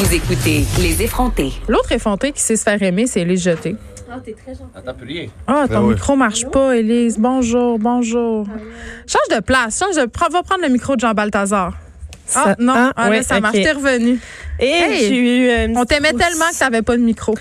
Vous écoutez Les effrontés. L'autre effronté qui sait se faire aimer, c'est Élise Jeté. Attends, plus rien. Ah, ton Ben oui. micro marche pas, Élise. Bonjour, bonjour. Change de place. Change de... Va prendre le micro de Jean Balthazar. Ah, non, ah, ah, là, ça marche. T'es revenu. Et Hey, j'ai eu euh, une On t'aimait tellement que t'avais pas de micro.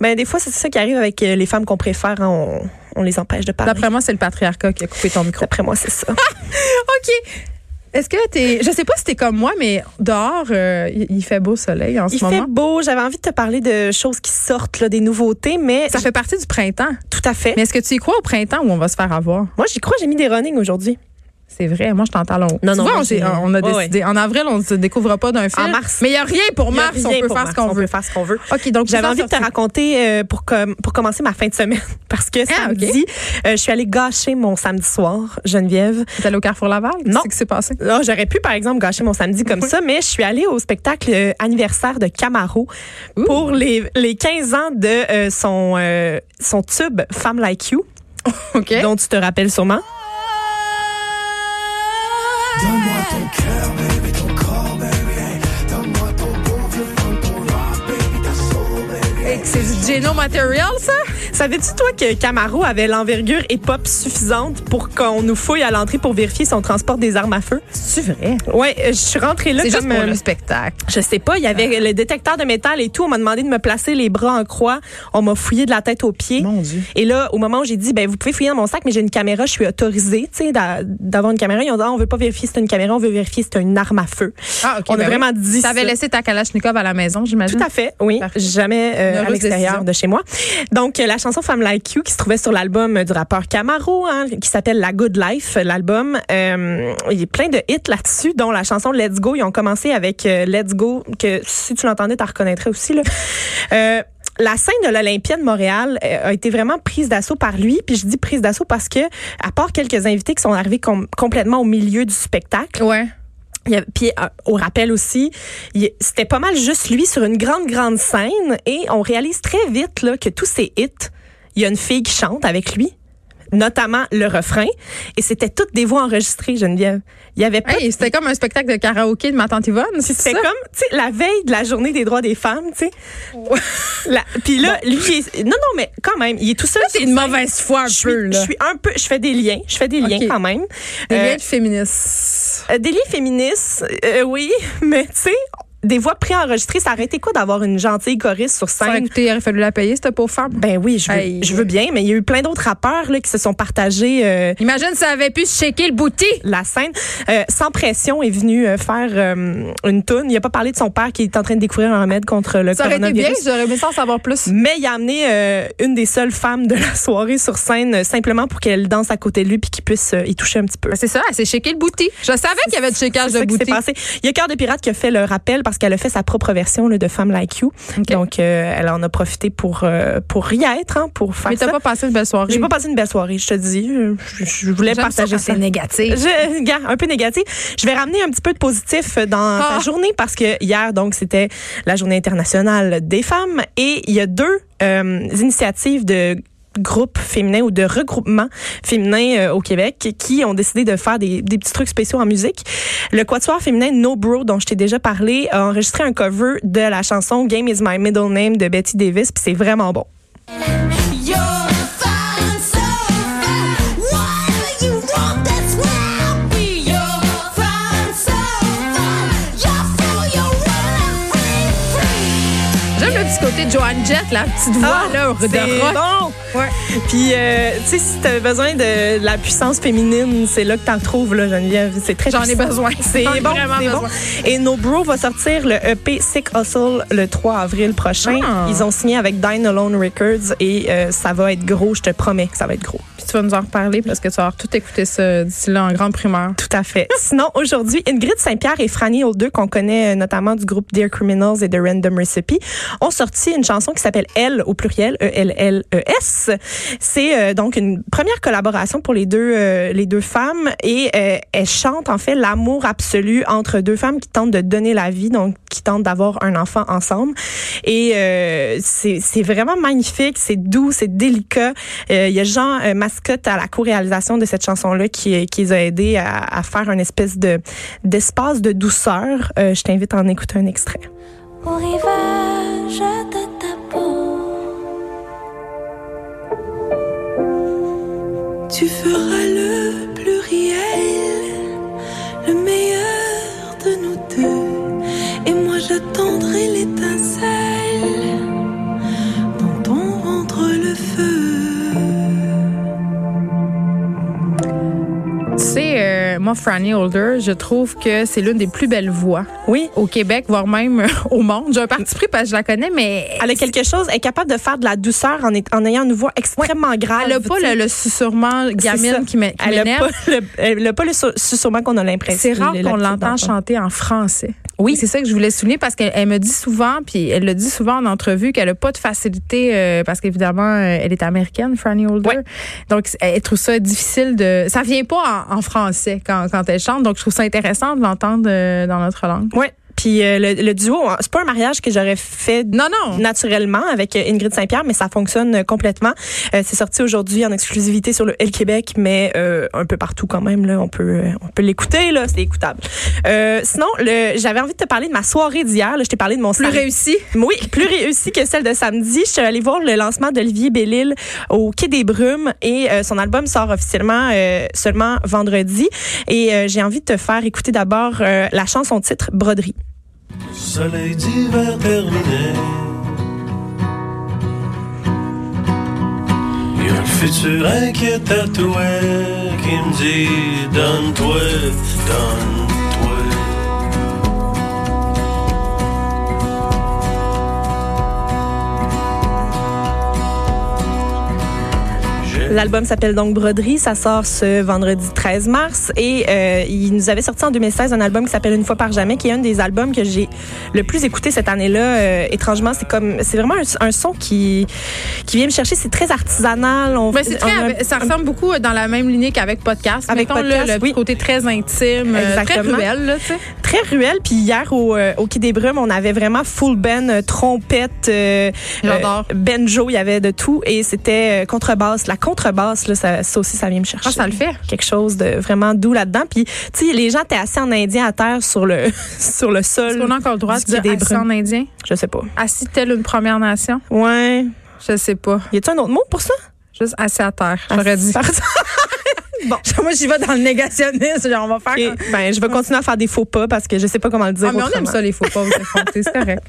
Ben, des fois, c'est ça qui arrive avec euh, les femmes qu'on préfère. hein, on, on les empêche de parler. D'après moi, c'est le patriarcat qui a coupé ton micro. D'après moi, c'est ça. OK. Est-ce que t'es. Je sais pas si t'es comme moi, mais dehors, euh, il il fait beau soleil en Il ce fait moment. beau. J'avais envie de te parler de choses qui sortent, là, des nouveautés, mais Ça fait partie du printemps. tout à fait. Mais est-ce que tu y crois au printemps où on va se faire avoir? Moi, j'y crois. J'ai mis des running aujourd'hui. C'est vrai, moi je t'entends long. Non, Tu non, vois, moi, on, on a Ouais, décidé. En avril, on ne se découvrira pas d'un film. En mars. Mais il n'y a rien pour Il y a mars, on rien peut pour faire mars. ce qu'on On veut. peut faire ce qu'on veut. OK, donc J'avais envie de te raconter euh, pour, com- pour commencer ma fin de semaine. Parce que Ah, samedi, euh, je suis allée gâcher mon samedi soir, Geneviève. T'es allé au Carrefour Laval? Non. Qu'est-ce qui s'est passé? Là, j'aurais pu, par exemple, gâcher mon samedi comme ça, mais je suis allée au spectacle euh, anniversaire de Camaro Ouh. pour les, les 15 ans de euh, son, euh, son tube Femme Like You, OK. dont tu te rappelles sûrement. Donne-moi c'est du Geno Material, ça? Savais-tu, toi, que Camaro avait l'envergure et pop suffisante pour qu'on nous fouille à l'entrée pour vérifier si on transporte des armes à feu? C'est vrai? Ouais, euh, je suis rentrée là C'est juste comme... pour euh, le spectacle. Je sais pas, il y avait le détecteur de métal et tout. On m'a demandé de me placer les bras en croix. On m'a fouillé de la tête aux pieds. Mon Dieu. Et là, au moment où j'ai dit, ben vous pouvez fouiller dans mon sac, mais j'ai une caméra, je suis autorisée, tu sais, d'a- d'avoir une caméra. Ils ont dit, ah, on veut pas vérifier si c'est une caméra, on veut vérifier si c'est une arme à feu. Ah, OK. on ben a oui. vraiment dit T'avais laissé ta Kalachnikov à la maison, j'imagine? Tout à fait, oui. Parfait. Jamais euh, à l'extérieur de chez moi. Donc, la chanson Femme Like You qui se trouvait sur l'album du rappeur Camaro, hein, qui s'appelle La Good Life, l'album. Euh, il y a plein de hits là-dessus, dont la chanson Let's Go. Ils ont commencé avec euh, Let's Go, que si tu l'entendais, tu reconnaîtrais aussi. Là. Euh, la scène de l'Olympia de Montréal a été vraiment prise d'assaut par lui. Puis je dis prise d'assaut parce que, à part quelques invités qui sont arrivés com- complètement au milieu du spectacle, Ouais. Puis euh, au rappel aussi, c'était pas mal juste lui sur une grande, grande scène. Et on réalise très vite là, que tous ces hits, il y a une fille qui chante avec lui, notamment le refrain. Et c'était toutes des voix enregistrées, Geneviève. Il y avait pas... Hey, c'était comme un spectacle de karaoké de ma tante Yvonne, c'est C'était ça? comme, tu sais, la veille de la journée des droits des femmes, tu sais. Puis là, lui, est- non, non, mais quand même, il est tout seul. C'est une mauvaise foi un Je peu, suis, là. je suis un peu, je fais des liens, je fais des liens quand même. Des Euh, liens féministes. euh, des liens féministes, euh, oui, mais tu sais, des voix préenregistrées, ça aurait été quoi d'avoir une gentille choriste sur Ça scène? coûté, il aurait fallu la payer, cette pauvre femme. Ben oui, je veux, Hey. je veux bien, mais il y a eu plein d'autres rappeurs là, qui se sont partagés euh, Imagine ça avait pu shaker le bouti. la scène. Euh, Sans pression est venu euh, faire une toune. Il a pas parlé de son père qui est en train de découvrir un remède contre le Ça aurait été bien, coronavirus. j'aurais aimé ça en savoir plus. Mais il a amené une des seules femmes de la soirée sur scène simplement pour qu'elle danse à côté de lui puis qu'il puisse y toucher un petit peu. Ben, c'est ça, elle s'est shaké le bouti. Je savais qu'il y avait du C'est de ça bouti. Il y a Cœur de Pirate qui a fait le rappel parce qu'elle a fait sa propre version là, de Femme Like You. Donc, euh, elle en a profité pour, euh, pour y être, hein, pour faire Mais t'as ça. pas passé une belle soirée. J'ai pas passé une belle soirée, je te dis. Je, voulais partager ça. C'est négatif. Je, un peu négatif. Je vais ramener un petit peu de positif dans Ah. ta journée parce que hier, donc, c'était la journée internationale des femmes et il y a deux euh, initiatives de groupes féminins ou de regroupements féminins euh, au Québec qui ont décidé de faire des, des petits trucs spéciaux en musique. Le quatuor féminin No Bro, dont je t'ai déjà parlé, a enregistré un cover de la chanson Game is my middle name de Betty Davis, puis c'est vraiment bon. Côté de Joanne Jett, la petite voix Ah, là, de rock. bon. Ouais. Puis, euh, tu sais, si t'as besoin de la puissance féminine, c'est là que t'en trouves, là, Geneviève. C'est très J'en ai besoin. C'est bon, vraiment c'est bon. Et No Bro va sortir le EP Sick Hustle le 3 avril prochain. Ah. Ils ont signé avec Dine Alone Records et euh, ça va être gros. Je te promets que ça va être gros. Puis tu vas nous en reparler parce que tu vas avoir tout écouté ça d'ici là en grande primeur. Tout à fait. Sinon, aujourd'hui, Ingrid Saint-Pierre et Franny O'Deux, qu'on connaît euh, notamment du groupe Dear Criminals et de Random Recipe, ont sorti une chanson qui s'appelle Elle au pluriel, E-L-L-E-S. C'est euh, donc une première collaboration pour les deux, euh, les deux femmes et euh, elles chantent en fait l'amour absolu entre deux femmes qui tentent de donner la vie, donc qui tentent d'avoir un enfant ensemble. Et c'est vraiment magnifique, c'est doux, c'est délicat. Il y a Jean Mascotte à la co-réalisation de cette chanson-là qui, qui les a aidés à, faire une espèce de d'espace de douceur. Je t'invite à en écouter un extrait. Au rivage de ta peau. Tu feras le moi, Franny Holder, je trouve que c'est l'une des plus belles voix Oui. au Québec, voire même euh, au monde. J'ai un parti pris parce que je la connais, mais Elle a quelque chose, elle est capable de faire de la douceur en, est- en ayant une voix extrêmement grave. elle a pas le, le susurrement gamine qui Elle m'énerve. pas le, elle a pas le susurrement qu'on a l'impression. C'est rare qu'on l'habitude l'entend d'entendre. chanter en français. Oui. C'est ça que je voulais souligner parce qu'elle elle me dit souvent, puis elle le dit souvent en entrevue, qu'elle a pas de facilité euh, parce qu'évidemment, euh, elle est américaine, Franny Holder. Donc, elle trouve ça difficile de. Ça vient pas en, en français quand, quand elle chante. Donc, je trouve ça intéressant de l'entendre euh, dans notre langue. Ouais. Puis euh, le, le duo, hein, c'est pas un mariage que j'aurais fait Non, non. naturellement avec euh, Ingrid Saint-Pierre, mais ça fonctionne euh, complètement. Euh, c'est sorti aujourd'hui en exclusivité sur le L Québec, mais euh, un peu partout quand même. Là, on peut, euh, on peut l'écouter là, c'est écoutable. Euh, sinon, le, j'avais envie de te parler de ma soirée d'hier. Là, je t'ai parlé de mon Plus réussi. Oui, plus réussi que celle de samedi. Je suis allée voir le lancement d'Olivier Bellil au Quai des Brumes et euh, son album sort officiellement euh, seulement vendredi. Et euh, j'ai envie de te faire écouter d'abord euh, la chanson titre Broderie. Soleil d'hiver terminé. Y a un futur inquiet tatoué qui me dit Donne-toi, donne-toi. L'album s'appelle donc Broderie. Ça sort ce vendredi 13 mars. Et euh, il nous avait sorti en 2016 un album qui s'appelle Une fois par jamais, qui est un des albums que j'ai le plus écouté cette année-là. Euh, étrangement, c'est comme c'est vraiment un, un son qui qui vient me chercher. C'est très artisanal. On, Ben, c'est très, on a- ça ressemble beaucoup dans la même lignée qu'avec podcast. Avec Mettons, podcast, là, le oui. côté très intime, euh, très Exactement. ruelle, là, tu sais. Très ruelle. Puis hier au, euh, au Quai des Brumes, on avait vraiment full band, euh, trompette, euh, euh, banjo, il y avait de tout. Et c'était euh, contrebasse. La contrebasse, là, ça, ça aussi, ça vient me chercher. Ah, ça le fait. quelque chose de vraiment doux là-dedans. Puis, tu sais, les gens étaient assis en indien à terre sur le sur le sol. Est-ce qu'on a encore le droit de dire assis en indien? Je sais pas. Assis telle une Première Nation? Ouais. Je sais pas. Y a-t-il un autre mot pour ça? Juste assis à terre, j'aurais dit. Bon, moi, j'y vais dans le négationnisme. Genre, on va faire. Ok. Ben, je vais continuer à faire des faux pas parce que je sais pas comment le dire. Ah, mais on aime ça, les faux pas, vous c'est correct.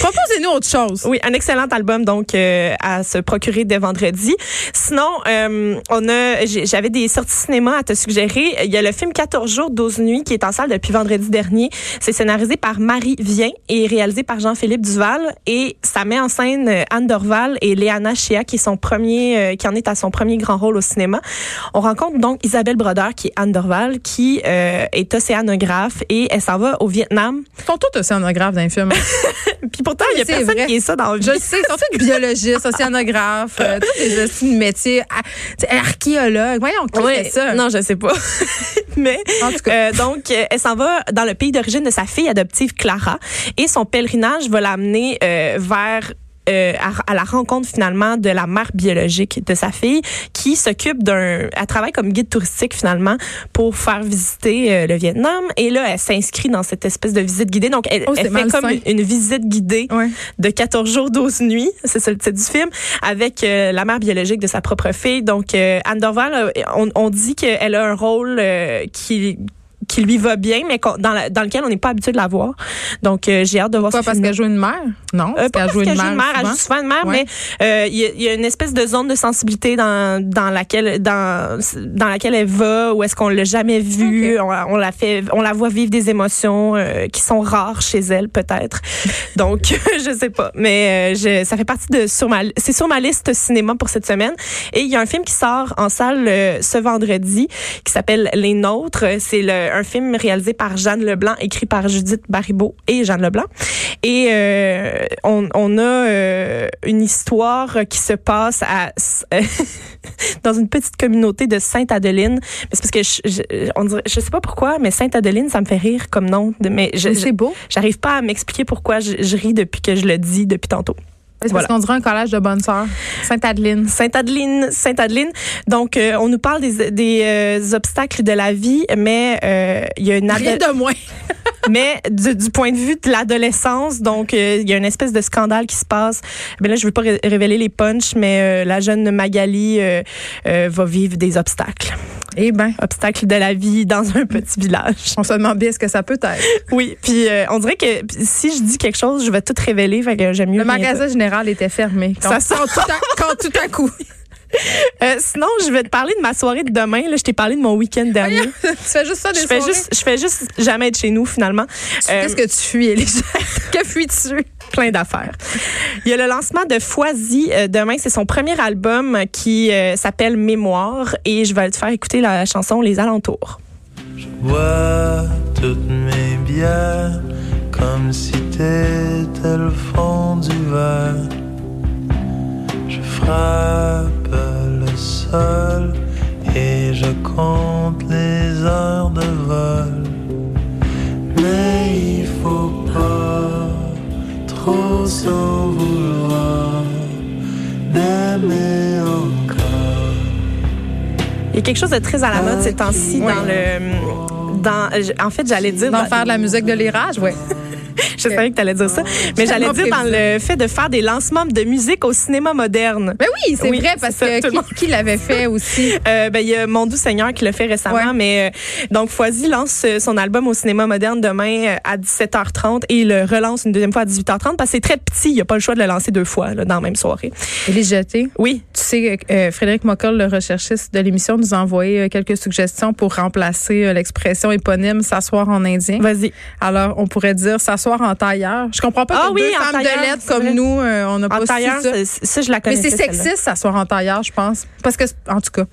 Proposez-nous autre chose. Oui, un excellent album donc euh, à se procurer dès vendredi. Sinon, euh, on a j'avais des sorties cinéma à te suggérer. Il y a le film 14 jours 12 nuits qui est en salle depuis vendredi dernier. C'est scénarisé par Marie Vien et réalisé par Jean-Philippe Duval et ça met en scène euh, Anne Dorval et Léana Chia qui est son premier euh, qui en est à son premier grand rôle au cinéma. On rencontre donc Isabelle Brodeur qui est Anne Dorval qui euh, est océanographe et elle s'en va au Vietnam. Ils sont tous océanographes dans les films. Puis pourtant, il y a personne vrai. qui est ça dans le Je le sais, tous biologistes, océanographes, euh, tous des de métier, ah, archéologues. Voyons, qui fait ça? Non, je sais pas. Mais En tout cas. euh, donc, euh, elle s'en va dans le pays d'origine de sa fille adoptive Clara et son pèlerinage va l'amener euh, vers euh, à, à la rencontre finalement de la mère biologique de sa fille qui s'occupe d'un elle travaille comme guide touristique finalement pour faire visiter euh, le Vietnam. Et là elle s'inscrit dans cette espèce de visite guidée. Donc elle, Oh, elle fait comme une visite guidée Ouais. de 14 jours 12 nuits, c'est ça le titre du film, avec euh, la mère biologique de sa propre fille. Donc Anne Dorval, on, on dit qu'elle a un rôle qui qui lui va bien, mais dans, la- dans lequel on n'est pas habitué de la voir. Donc, euh, j'ai hâte de voir Pas ce parce qu'elle joue une mère? Non, Euh, pas parce qu'elle joue une mère, elle joue souvent une mère, Ouais. mais euh, il y, a- il y a une espèce de zone de sensibilité dans, dans laquelle dans dans laquelle elle va, où est-ce qu'on l'a jamais vue, on, on la fait, on la voit vivre des émotions euh, qui sont rares chez elle peut-être. Donc je sais pas, mais euh, je, ça fait partie de sur ma c'est sur ma liste cinéma pour cette semaine. Et il y a un film qui sort en salle euh, ce vendredi qui s'appelle Les Nôtres. C'est le, un film réalisé par Jeanne Leblanc, écrit par Judith Baribeau et Jeanne Leblanc. Et euh, on, on a euh, une histoire qui se passe à dans une petite communauté de Sainte-Adeline. C'est parce que je, je, on dirait, je sais pas pourquoi, mais Sainte-Adeline, ça me fait rire comme nom. Mais c'est beau. j'arrive pas à m'expliquer pourquoi je, je ris depuis que je le dis depuis tantôt. C'est Voilà. parce qu'on dirait un collège de bonnes sœurs. Sainte-Adeline. Sainte-Adeline, Sainte-Adeline. Donc, euh, on nous parle des, des euh, obstacles de la vie, mais euh, il y a une Rien de moins. mais du, du point de vue de l'adolescence, donc euh, il y a une espèce de scandale qui se passe. Mais là, je veux pas ré- révéler les punchs, mais euh, la jeune Magali euh, euh, va vivre des obstacles. Eh ben, Obstacles de la vie dans un petit village. on se demande bien ce que ça peut être. Oui, puis euh, on dirait que si je dis quelque chose, je vais tout révéler, fait que j'aime mieux. Le magasin général était fermé. Ça sent- quand tout, à, quand tout à coup. Euh, sinon, je vais te parler de ma soirée de demain. Là, je t'ai parlé de mon week-end dernier. tu fais juste ça des Je fais soirées? juste, je fais juste jamais être chez nous finalement. Euh, Qu'est-ce que tu fuis, Elisabeth? que fuis-tu? plein d'affaires. Il y a le lancement de Foisy euh, demain. C'est son premier album qui euh, s'appelle Mémoire et je vais te faire écouter la chanson Les Alentours. bois toutes mes bières comme si t'étais le fond du verre. Je frappe le sol et je compte les heures de vol. Mais il faut pas trop s'en vouloir d'aimer encore. Il y a quelque chose de très à la mode ces temps-ci Oui. dans le dans en fait j'allais dire D'en dans- faire de la musique de l'érage, oui. je savais que tu allais dire ça mais j'allais dire dans le fait de faire des lancements de musique au cinéma moderne. Mais oui, c'est Oui, vrai, parce ça, que qui, qui l'avait fait aussi? Euh, ben, il y a Mon Doux Seigneur qui l'a fait récemment, Ouais. mais euh, donc Foisy lance euh, son album au cinéma moderne demain à 17h30 et il le relance une deuxième fois à 18h30 parce que c'est très petit, il n'y a pas le choix de le lancer deux fois là, dans la même soirée. Élise Jeté. Oui, Tu sais, euh, Frédéric Mockel, le recherchiste de l'émission, nous a envoyé quelques suggestions pour remplacer l'expression éponyme s'asseoir en indien. vas-y. Alors, on pourrait dire s'asseoir en tailleur. Je comprends pas Ah que oui, deux en femmes tailleur, de lettres comme vrai. nous, euh, on n'a pas En tailleur, ça. ça, je la Mais connais. c'est sexiste, s'asseoir en tailleur, je pense. Parce que, en tout cas,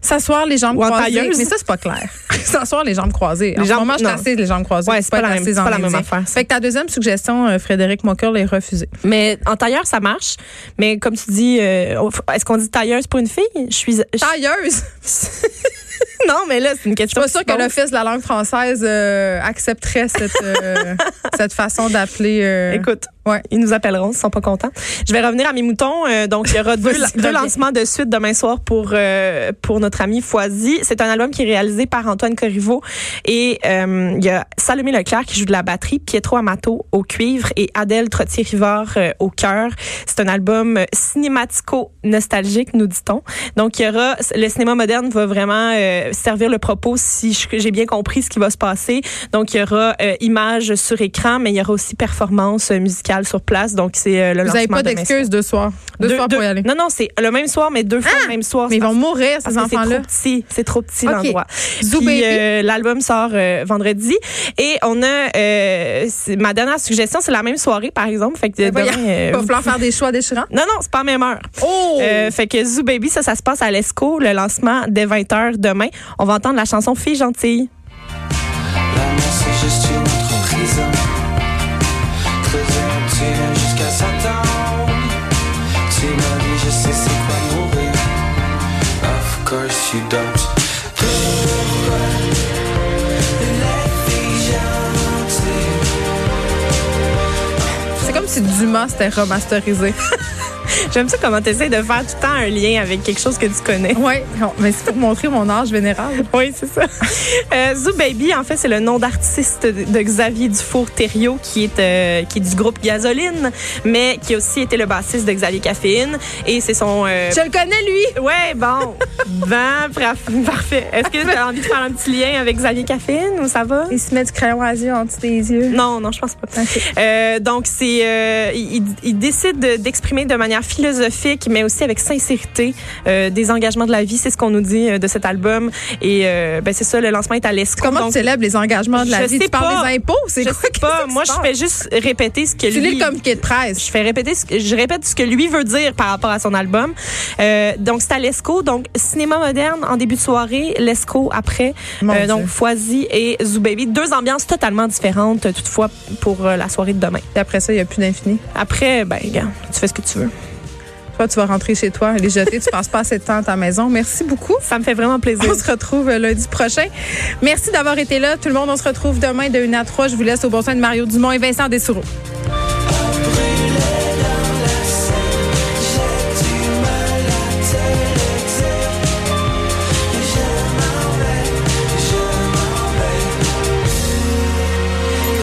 s'asseoir les jambes Ou en croisées. Mais ça, c'est pas clair. s'asseoir les jambes croisées. en Les ce jambes- moment, je suis assise les jambes croisées. Ouais, c'est pas la même- en pas la affaire, ça. Fait que ta deuxième suggestion, euh, Frédéric Mockel, est refusée. Mais en tailleur, ça marche. Mais comme tu dis, euh, est-ce qu'on dit tailleuse pour une fille? Je suis. je- Tailleuse! non, mais là, c'est une Je question. suis pas sûre que l'Office de la langue française euh, accepterait cette, euh, cette façon d'appeler. euh, Écoute, Ouais. ils nous appelleront, ils sont pas contents. Je vais revenir à mes moutons. Euh, donc, il y aura deux, lancements de suite demain soir pour euh, pour notre ami Foisy. C'est un album qui est réalisé par Antoine Corriveau et euh, il y a Salomé Leclerc qui joue de la batterie, Pietro Amato au cuivre et Adèle Trottier-Rivard au chœur. C'est un album cinématico-nostalgique, nous dit-on. Donc, il y aura le cinéma moderne va vraiment servir le propos si j'ai bien compris ce qui va se passer. Donc, il y aura images sur écran, mais il y aura aussi performance euh, musicale sur place. Donc, c'est euh, le Vous lancement n'avez pas demain d'excuses deux soirs. Deux, deux- soirs pour y aller. Non, non, c'est le même soir, mais deux fois le même soir. Mais ils vont mourir, ces enfants-là. trop petit, c'est trop petit Ok. l'endroit. Puis, euh, l'album sort euh, vendredi et on a euh, ma dernière suggestion, c'est la même soirée par exemple. Fait que demain, euh, Il va falloir faire des choix déchirants. non non, c'est pas à même heure. Oh! Euh, fait que Zoo Baby, ça, ça se passe à l'ESCO, le lancement dès 20h demain. On va entendre la chanson Fille gentille. L'amour c'est juste une entreprise Très c'est comme si Dumas c'était remasterisé. J'aime ça comment tu essaies de faire tout le temps un lien avec quelque chose que tu connais. oui, mais c'est pour montrer mon âge vénérable. Oui, c'est ça. Euh, Zoo Baby, en fait, c'est le nom d'artiste de Xavier Dufour-Thériault, qui est euh, qui est du groupe Gasoline, mais qui a aussi été le bassiste de Xavier Caféine. Et c'est son... euh, Je le connais, lui! Ouais, bon. ben, parfait. Est-ce que tu as envie de faire un petit lien avec Xavier Caféine ou ça va? Il se met du crayon à yeux en dessous des yeux. Non, non, je pense pas. Euh, donc, c'est, il, il décide de- d'exprimer de manière philosophique, mais aussi avec sincérité, euh, des engagements de la vie. C'est ce qu'on nous dit euh, de cet album. Et euh, ben, c'est ça, le lancement est à l'ESCO. Comment donc, tu célèbres les engagements de la vie? sais Tu parles des impôts? C'est Je quoi? sais pas. Moi, je fais juste répéter ce que Tu lis lui... le communiqué de presse. Je fais répéter, ce que- je répète ce que lui veut dire par rapport à son album. Euh, donc c'est à l'Esco, donc cinéma moderne en début de soirée, l'Esco après, donc Foisy et Zoo Baby, deux ambiances totalement différentes toutefois pour la soirée de demain. Et après ça, il n'y a plus d'infini. Après, ben regarde, tu fais ce que tu veux. Toi, tu vas rentrer chez toi, les jeter. tu passes pas assez de temps à ta maison. Merci beaucoup. Ça me fait vraiment plaisir. On se retrouve euh, lundi prochain. Merci d'avoir été là. Tout le monde, on se retrouve demain de 1 à 3. Je vous laisse au bon soin de Mario Dumont et Vincent Dessoureau.